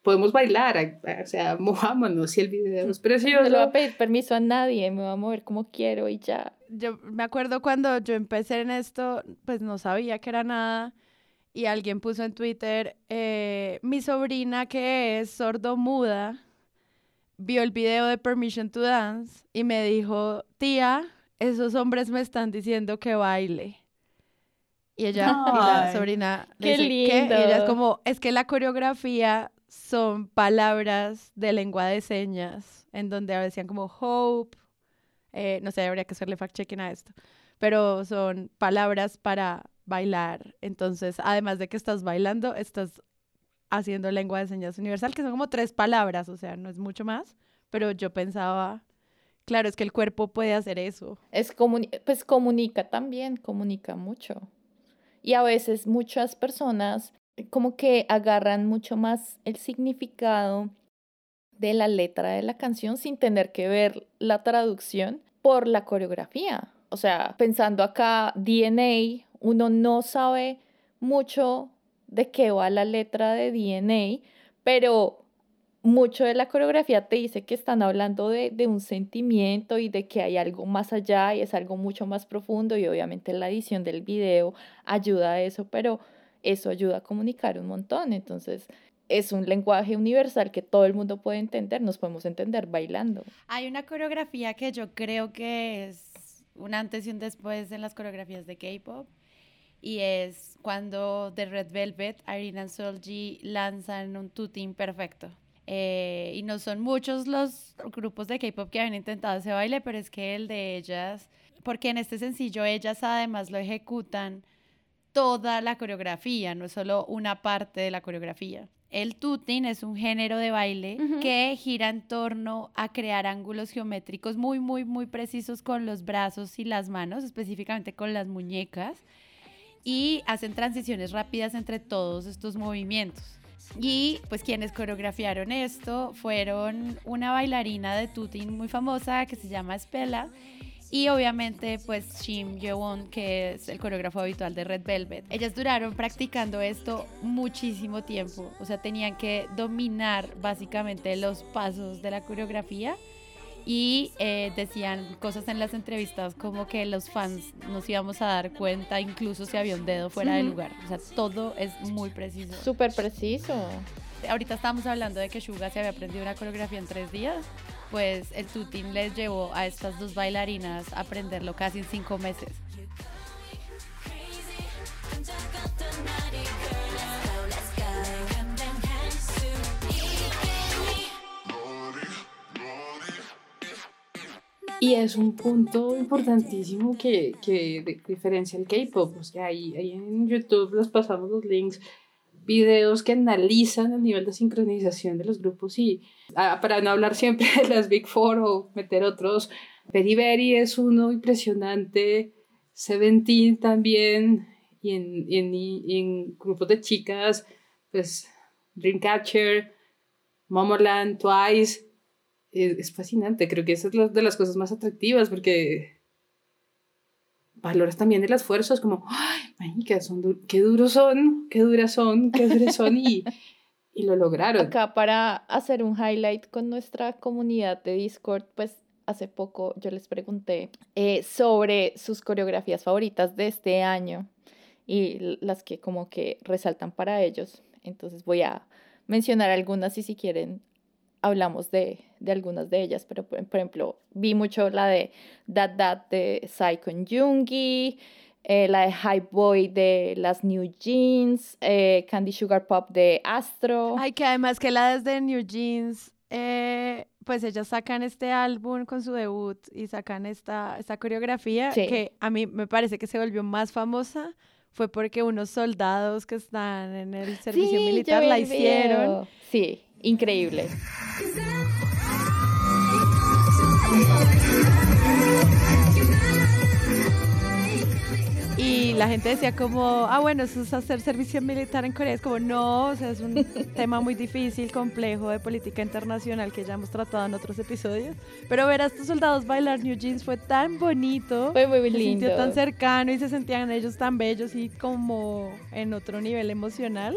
podemos bailar, o sea, mojámonos y el video es No precioso. le voy a pedir permiso a nadie, me voy a mover como quiero y ya. Yo me acuerdo cuando yo empecé en esto, pues no sabía que era nada. Y alguien puso en Twitter, eh, mi sobrina que es sordomuda, vio el video de Permission to Dance y me dijo, tía, esos hombres me están diciendo que baile. Y ella, y la Ay, sobrina, le ¿qué? Y ella es lindo. como, es que la coreografía son palabras de lengua de señas, en donde decían como hope, eh, no sé, habría que hacerle fact-checking a esto, pero son palabras para bailar. Entonces, además de que estás bailando, estás haciendo lengua de señas universal, que son como tres palabras, o sea, no es mucho más, pero yo pensaba, claro, es que el cuerpo puede hacer eso. Es comuni- pues comunica también, comunica mucho. Y a veces muchas personas como que agarran mucho más el significado de la letra de la canción sin tener que ver la traducción por la coreografía. O sea, pensando acá, DNA, uno no sabe mucho de qué va la letra de DNA, pero mucho de la coreografía te dice que están hablando de, de un sentimiento y de que hay algo más allá y es algo mucho más profundo y obviamente la edición del video ayuda a eso, pero eso ayuda a comunicar un montón. Entonces es un lenguaje universal que todo el mundo puede entender, nos podemos entender bailando. Hay una coreografía que yo creo que es un antes y un después en las coreografías de K-pop y es cuando The Red Velvet, Irina and Solji lanzan un tuting perfecto. Eh, y no son muchos los grupos de K-pop que han intentado ese baile, pero es que el de ellas, porque en este sencillo ellas además lo ejecutan toda la coreografía, no es solo una parte de la coreografía. El tuting es un género de baile que gira en torno a crear ángulos geométricos muy, muy, muy precisos con los brazos y las manos, específicamente con las muñecas, y hacen transiciones rápidas entre todos estos movimientos. Y pues quienes coreografiaron esto fueron una bailarina de tuting muy famosa que se llama Spela y obviamente pues Shim Yeon que es el coreógrafo habitual de Red Velvet. Ellas duraron practicando esto muchísimo tiempo, o sea, tenían que dominar básicamente los pasos de la coreografía y eh, decían cosas en las entrevistas como que los fans nos íbamos a dar cuenta incluso si había un dedo fuera de Ujú. lugar, o sea, todo es muy preciso. Súper preciso. Ahorita estábamos hablando de que Suga se había aprendido una coreografía en tres días. Pues el tuting les llevó a estas dos bailarinas a aprenderlo casi en cinco meses. Y es un punto importantísimo que, que diferencia el K-pop. O sea, ahí, ahí en YouTube les pasamos los links, videos que analizan el nivel de sincronización de los grupos y ah, para no hablar siempre de las Big Four o meter otros, Very es uno impresionante, Seventeen también, y en, y en, y en grupos de chicas, pues Dreamcatcher, Momoland, Twice, es, es fascinante. Creo que esa es la- de las cosas más atractivas porque valoras también el esfuerzo. Es como, ay, manica, son du- qué duros son, qué duras son, qué duras son y, y lo lograron. Acá para hacer un highlight con nuestra comunidad de Discord, pues hace poco yo les pregunté eh, sobre sus coreografías favoritas de este año y las que como que resaltan para ellos. Entonces voy a mencionar algunas y si quieren hablamos de, de algunas de ellas, pero por, por ejemplo vi mucho la de That That de Psycho Jungi, eh, la de Hype Boy de las New Jeans, eh, Candy Sugar Pop de Astro. Ay, que además que la desde New Jeans, eh, pues ellas sacan este álbum con su debut y sacan esta, esta coreografía Sí. que a mí me parece que se volvió más famosa. Fue porque unos soldados que están en el servicio Sí, militar la hicieron. Sí, increíble. Y la gente decía como, ah, bueno, eso es hacer servicio militar en Corea. Es como, no, o sea, es un tema muy difícil, complejo de política internacional que ya hemos tratado en otros episodios. Pero ver a estos soldados bailar New Jeans fue tan bonito. Fue muy se lindo. sintió tan cercano y se sentían ellos tan bellos y como en otro nivel emocional.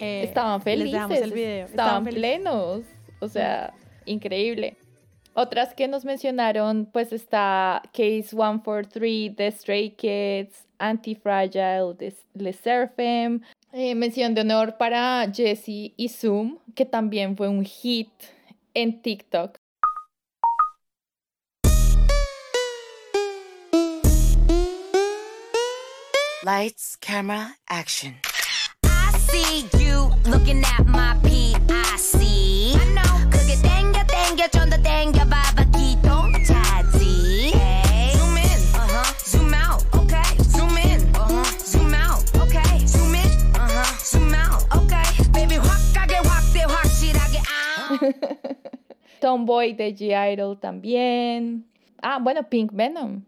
Eh, Estaban les felices. dejamos el video. Estaban felices. plenos. O sea, increíble. Otras que nos mencionaron, pues está Case 143 de Stray Kids, Anti-Fragile de Le Seraphim. Eh, mención de honor para Jessie y Zoom, que también fue un hit en TikTok. Lights, camera, action. I see you looking at my PIC. I know. 그게 땡겨 땡겨 좀 더 땡겨 봐봐 기동 차지. Zoom in, uh-huh. Zoom out, okay. Zoom in, uh-huh. Zoom out, okay. Zoom in, uh-huh. Zoom out, okay. Baby 확 가게 확대 확실하게 아. Tomboy de G-Idol también. Ah, bueno, Pink Venom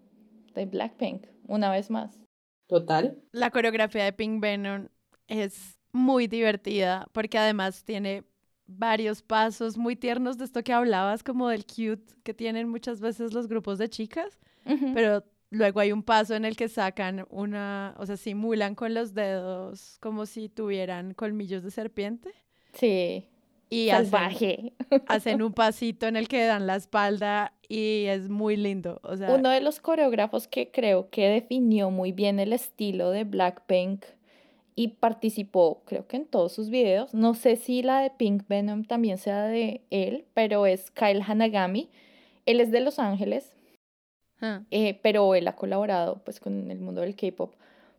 de Blackpink, una vez más. Total. La coreografía de Pink Venom es muy divertida porque además tiene varios pasos muy tiernos de esto que hablabas, como del cute que tienen muchas veces los grupos de chicas, pero luego hay un paso en el que sacan una, o sea, simulan con los dedos como si tuvieran colmillos de serpiente Sí, y hacen, salvaje. hacen un pasito en el que dan la espalda y es muy lindo, o sea, Uno de los coreógrafos que creo que definió muy bien el estilo de Blackpink y participó, creo que en todos sus videos. No sé si la de Pink Venom también sea de él, pero es Kyle Hanagami. Él es de Los Ángeles, ah, eh, pero él ha colaborado pues con el mundo del K-pop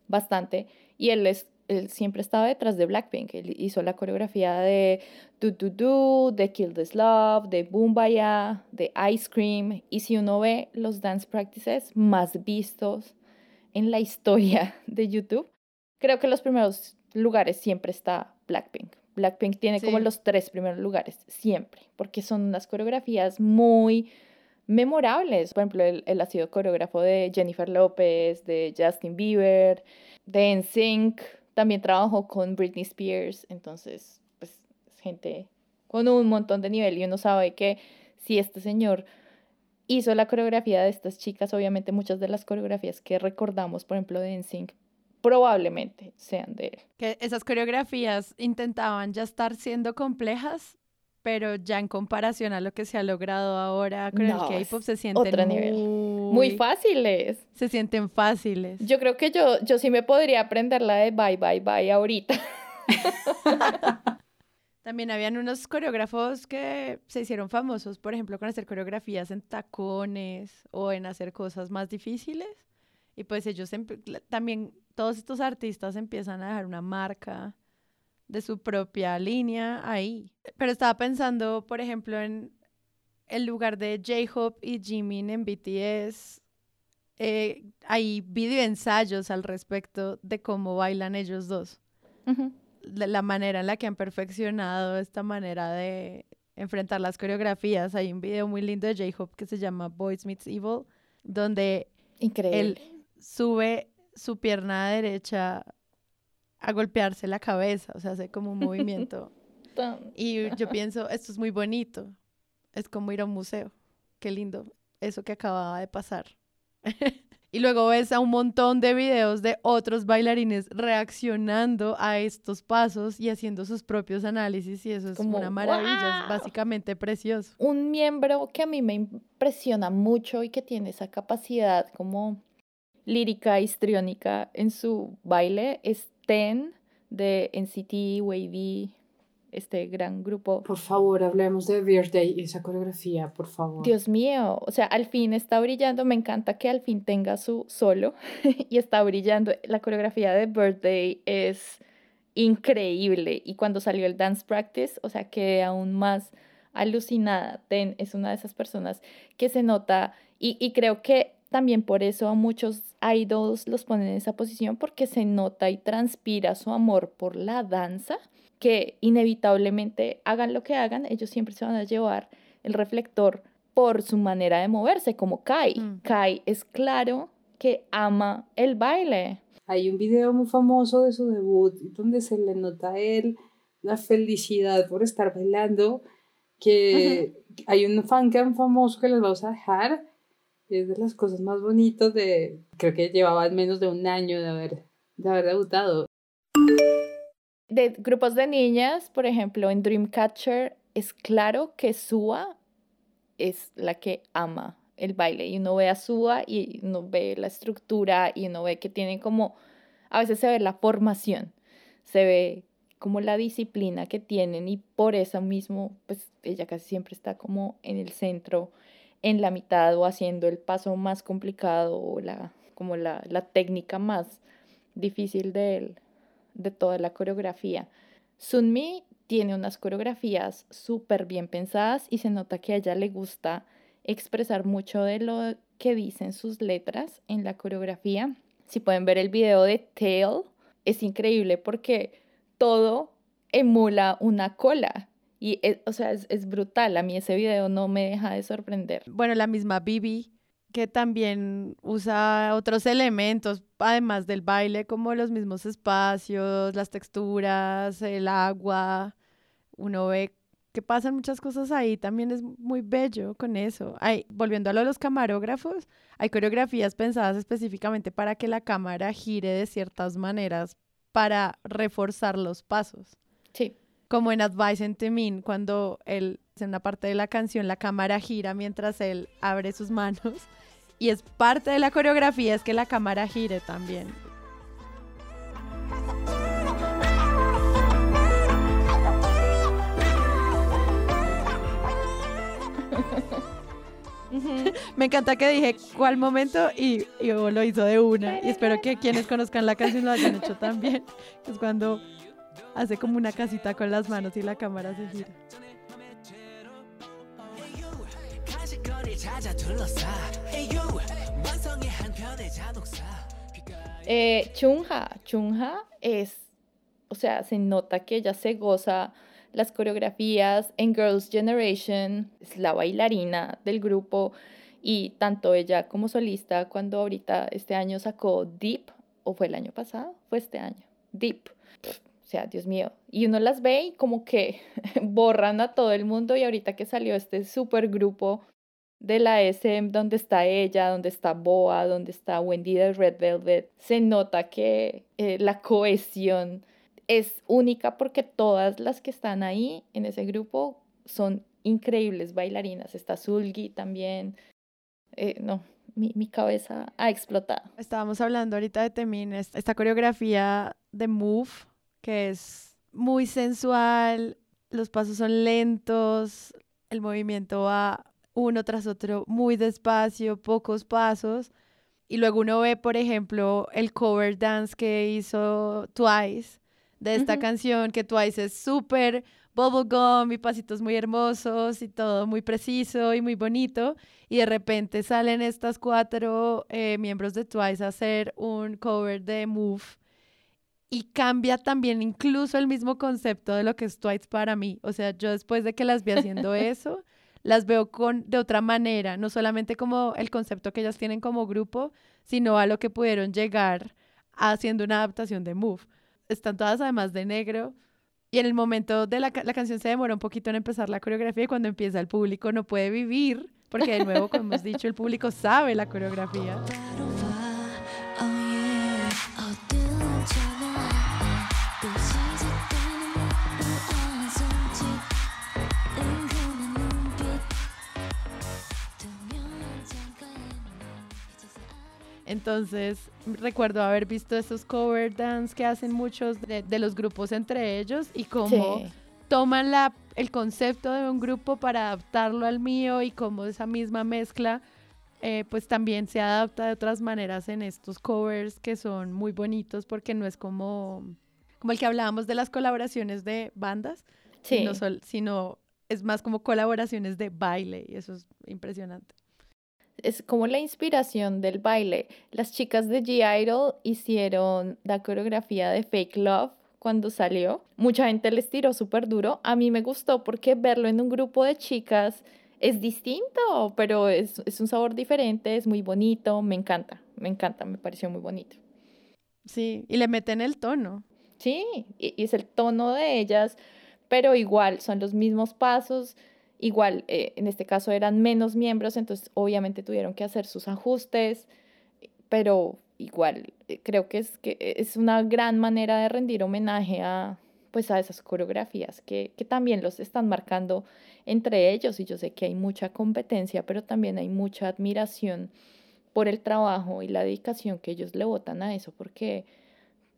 bastante. Y él, es, él siempre estaba detrás de Blackpink. Él hizo la coreografía de Do Do Do, de Kill This Love, de Boombaya, de Ice Cream. Y si uno ve los dance practices más vistos en la historia de YouTube, creo que los primeros lugares siempre está Blackpink. Blackpink tiene como los tres primeros lugares, siempre, porque son unas coreografías muy memorables. Por ejemplo, él, él ha sido coreógrafo de Jennifer Lopez, de Justin Bieber, de NSYNC, también trabajó con Britney Spears, entonces, pues, es gente con un montón de nivel y uno sabe que si este señor hizo la coreografía de estas chicas, obviamente muchas de las coreografías que recordamos, por ejemplo, de NSYNC, probablemente sean de él. Que esas coreografías intentaban ya estar siendo complejas, pero ya en comparación a lo que se ha logrado ahora con No, el K-pop se sienten otro nivel. muy, Muy fáciles. Se sienten fáciles. Yo creo que yo, yo sí me podría aprender la de bye, bye, bye ahorita. También habían unos coreógrafos que se hicieron famosos, por ejemplo, con hacer coreografías en tacones o en hacer cosas más difíciles. Y pues ellos también, todos estos artistas empiezan a dejar una marca de su propia línea ahí. Pero estaba pensando, por ejemplo, en el lugar de J-Hope y Jimin en BTS. eh, hay videoensayos al respecto de cómo bailan ellos dos la, la manera en la que han perfeccionado esta manera de enfrentar las coreografías. Hay un video muy lindo de J-Hope que se llama Boys Meets Evil, donde Increíble. él sube su pierna derecha a golpearse la cabeza, o sea, hace como un movimiento. Y yo pienso, esto es muy bonito, es como ir a un museo, qué lindo eso que acababa de pasar. y luego ves a un montón de videos de otros bailarines reaccionando a estos pasos y haciendo sus propios análisis y eso es Como, una maravilla, es básicamente precioso. Un miembro que a mí me impresiona mucho y que tiene esa capacidad como lírica, histriónica en su baile es Ten de NCT, Wavy, este gran grupo. Por favor, hablemos de Birthday y esa coreografía, por favor. Dios mío, o sea, al fin está brillando, me encanta que al fin tenga su solo y está brillando. La coreografía de Birthday es increíble y cuando salió el dance practice, o sea, quedé aún más alucinada. Ten es una de esas personas que se nota y, y creo que también por eso a muchos idols los ponen en esa posición porque se nota y transpira su amor por la danza que inevitablemente hagan lo que hagan, ellos siempre se van a llevar el reflector por su manera de moverse, como Kai. Mm. Kai es claro que ama el baile. Hay un video muy famoso de su debut donde se le nota a él la felicidad por estar bailando, que hay un fancam famoso que les vamos a dejar, es de las cosas más bonitas de, creo que llevaban menos de un año de haber, de haber debutado. De grupos de niñas, por ejemplo, en Dreamcatcher es claro que Sua es la que ama el baile y uno ve a Sua y uno ve la estructura y uno ve que tienen como, a veces se ve la formación, se ve como la disciplina que tienen y por eso mismo, pues ella casi siempre está como en el centro, en la mitad o haciendo el paso más complicado o la, como la, la técnica más difícil de él de toda la coreografía. Sunmi tiene unas coreografías súper bien pensadas y se nota que a ella le gusta expresar mucho de lo que dicen sus letras en la coreografía. Si pueden ver el video de Tail, es increíble porque todo emula una cola. Y, es- o sea, es, es brutal. A mí ese video no me deja de sorprender. Bueno, la misma Bibi, que también usa otros elementos, además del baile, como los mismos espacios, las texturas, el agua. Uno ve que pasan muchas cosas ahí, también es muy bello con eso. Hay, volviendo a lo de los camarógrafos, hay coreografías pensadas específicamente para que la cámara gire de ciertas maneras para reforzar los pasos Sí. Como en Advice and Temin, cuando él, en una parte de la canción, la cámara gira mientras él abre sus manos. Y es parte de la coreografía, es que la cámara gire también. Me encanta que dije cuál momento y, y lo hizo de una. Y espero que quienes conozcan la canción lo hayan hecho también. Es cuando hace como una casita con las manos y la cámara se gira. Eh, Chunha, Chunha es, o sea, se nota que ella se goza las coreografías en Girls Generation, es la bailarina del grupo y tanto ella como solista cuando ahorita este año sacó Deep, o fue el año pasado, fue este año, Deep, o sea, Dios mío. Y uno las ve y como que borran a todo el mundo y ahorita que salió este super grupo de la SM, donde está ella, donde está Boa, donde está Wendy de Red Velvet, se nota que eh, la cohesión es única porque todas las que están ahí en ese grupo son increíbles bailarinas. Está Zulgi también. Eh, no, mi, mi cabeza ha explotado. Estábamos hablando ahorita de Temin, es- esta coreografía de Move, que es muy sensual, los pasos son lentos, el movimiento va uno tras otro muy despacio, pocos pasos. Y luego uno ve, por ejemplo, el cover dance que hizo Twice de esta canción, que Twice es súper bubblegum y pasitos muy hermosos y todo muy preciso y muy bonito. Y de repente salen estas cuatro eh, miembros de Twice a hacer un cover de Move. Y cambia también incluso el mismo concepto de lo que es Twice para mí. O sea, yo después de que las vi haciendo eso, las veo con, de otra manera, no solamente como el concepto que ellas tienen como grupo, sino a lo que pudieron llegar haciendo una adaptación de Move. Están todas además de negro. Y en el momento de la, la canción se demora un poquito en empezar la coreografía y cuando empieza el público no puede vivir, porque de nuevo, como hemos dicho, el público sabe la coreografía. Entonces, recuerdo haber visto esos cover dance que hacen muchos de, de los grupos entre ellos y cómo Sí. toman la, el concepto de un grupo para adaptarlo al mío y cómo esa misma mezcla eh, pues también se adapta de otras maneras en estos covers que son muy bonitos porque no es como, como el que hablábamos de las colaboraciones de bandas, Sí. sino, sino es más como colaboraciones de baile y eso es impresionante. Es como la inspiración del baile. Las chicas de G-Idol hicieron la coreografía de Fake Love cuando salió. Mucha gente les tiró súper duro. A mí me gustó porque verlo en un grupo de chicas es distinto, pero es, es un sabor diferente, es muy bonito, me encanta, me encanta, me pareció muy bonito. Sí, y le meten el tono. Sí, y, y es el tono de ellas, pero igual son los mismos pasos, igual eh, en este caso eran menos miembros, entonces obviamente tuvieron que hacer sus ajustes, pero igual eh, creo que es, que es una gran manera de rendir homenaje a pues a esas coreografías que, que también los están marcando entre ellos. Y yo sé que hay mucha competencia, pero también hay mucha admiración por el trabajo y la dedicación que ellos le botan a eso, porque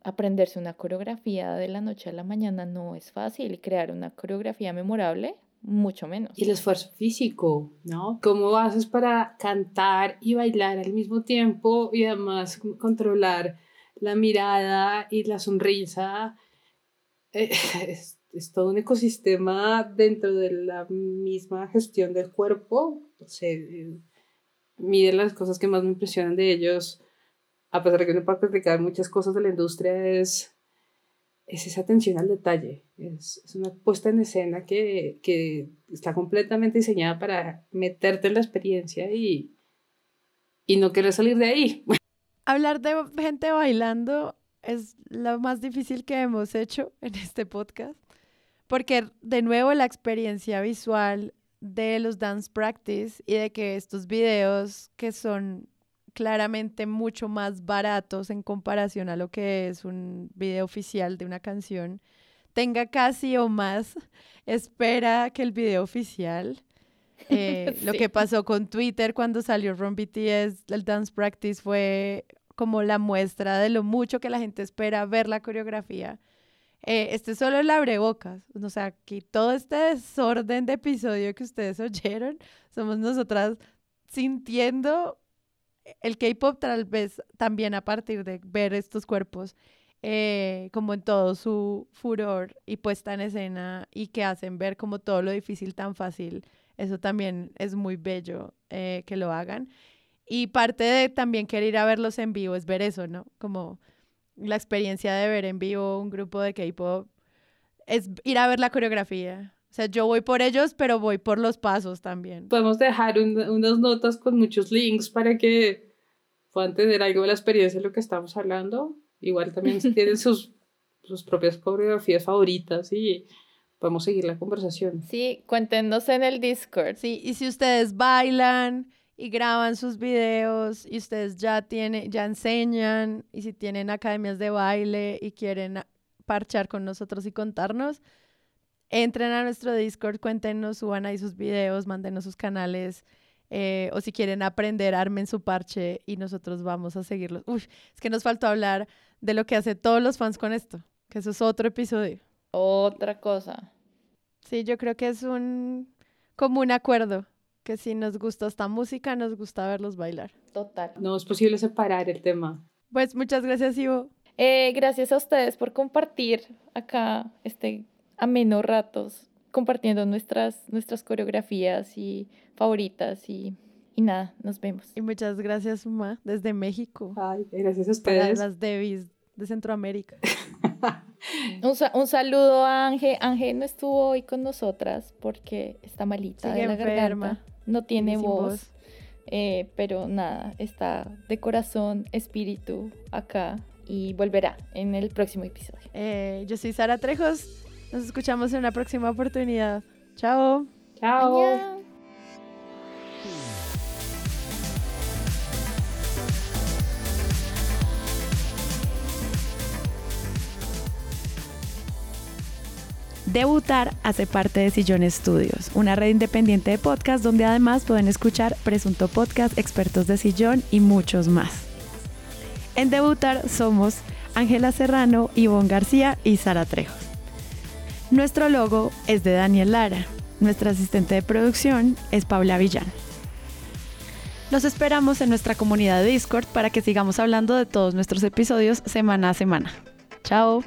aprenderse una coreografía de la noche a la mañana no es fácil crear una coreografía memorable, mucho menos. Y el esfuerzo físico, ¿no? ¿Cómo haces para cantar y bailar al mismo tiempo y además controlar la mirada y la sonrisa? Es, todo un ecosistema dentro de la misma gestión del cuerpo. O sea, eh, mire las cosas que más me impresionan de ellos, a pesar de que no puedo criticar muchas cosas de la industria, es es esa atención al detalle. Es, es una puesta en escena que, que está completamente diseñada para meterte en la experiencia y, y no querer salir de ahí. Hablar de gente bailando es lo más difícil que hemos hecho en este podcast, porque de nuevo la experiencia visual de los dance practice y de que estos videos que son claramente mucho más baratos en comparación a lo que es un video oficial de una canción, tenga casi o más espera que el video oficial. Eh, Lo que pasó con Twitter cuando salió From BTS, el Dance Practice fue como la muestra de lo mucho que la gente espera ver la coreografía. Eh, este es solo el abrebocas, o sea, que todo este desorden de episodio que ustedes oyeron, somos nosotras sintiendo el K-pop tal vez también a partir de ver estos cuerpos eh, como en todo su furor y puesta en escena y que hacen ver como todo lo difícil tan fácil. Eso también es muy bello eh, que lo hagan. Y parte de también querer ir a verlos en vivo es ver eso, ¿no? Como la experiencia de ver en vivo un grupo de K-pop es ir a ver la coreografía. O sea, yo voy por ellos, pero voy por los pasos también. Podemos dejar un- unas notas con muchos links para que puedan tener algo de la experiencia de lo que estamos hablando. Igual también tienen sus, sus propias coreografías favoritas y podemos seguir la conversación. Sí, cuéntenos en el Discord. Sí, y si ustedes bailan y graban sus videos y ustedes ya tienen, ya enseñan y si tienen academias de baile y quieren parchar con nosotros y contarnos, entren a nuestro Discord, cuéntenos, suban ahí sus videos, mándenos sus canales eh, o si quieren aprender, armen su parche y nosotros vamos a seguirlos. Uy, es que nos faltó hablar de lo que hace todos los fans con esto, que eso es otro episodio. Otra cosa. Sí, yo creo que es un como un acuerdo, que si nos gusta esta música, nos gusta verlos bailar. Total. No es posible separar el tema. Pues muchas gracias, Ivo. Eh, gracias a ustedes por compartir acá este ameno ratos, compartiendo nuestras, nuestras coreografías y favoritas y, y nada, nos vemos. Y muchas gracias, Uma, desde México, Ay, gracias a para ustedes. las Devis de Centroamérica. Un, sa- un saludo a Ángel. Ángel no estuvo hoy con nosotras porque está malita Sigue de la enferma. garganta. No tiene Sin voz, eh, pero nada, está de corazón, espíritu acá y volverá en el próximo episodio. Eh, yo soy Sara Trejos. Nos escuchamos en una próxima oportunidad. Chao. Chao. Debutar hace parte de Sillón Estudios, una red independiente de podcast donde además pueden escuchar Presunto Podcast, Expertos de Sillón y muchos más. En Debutar somos Ángela Serrano, Ivonne García y Sara Trejos. Nuestro logo es de Daniel Lara. Nuestra asistente de producción es Paula Villán. Los esperamos en nuestra comunidad de Discord para que sigamos hablando de todos nuestros episodios semana a semana. Chao.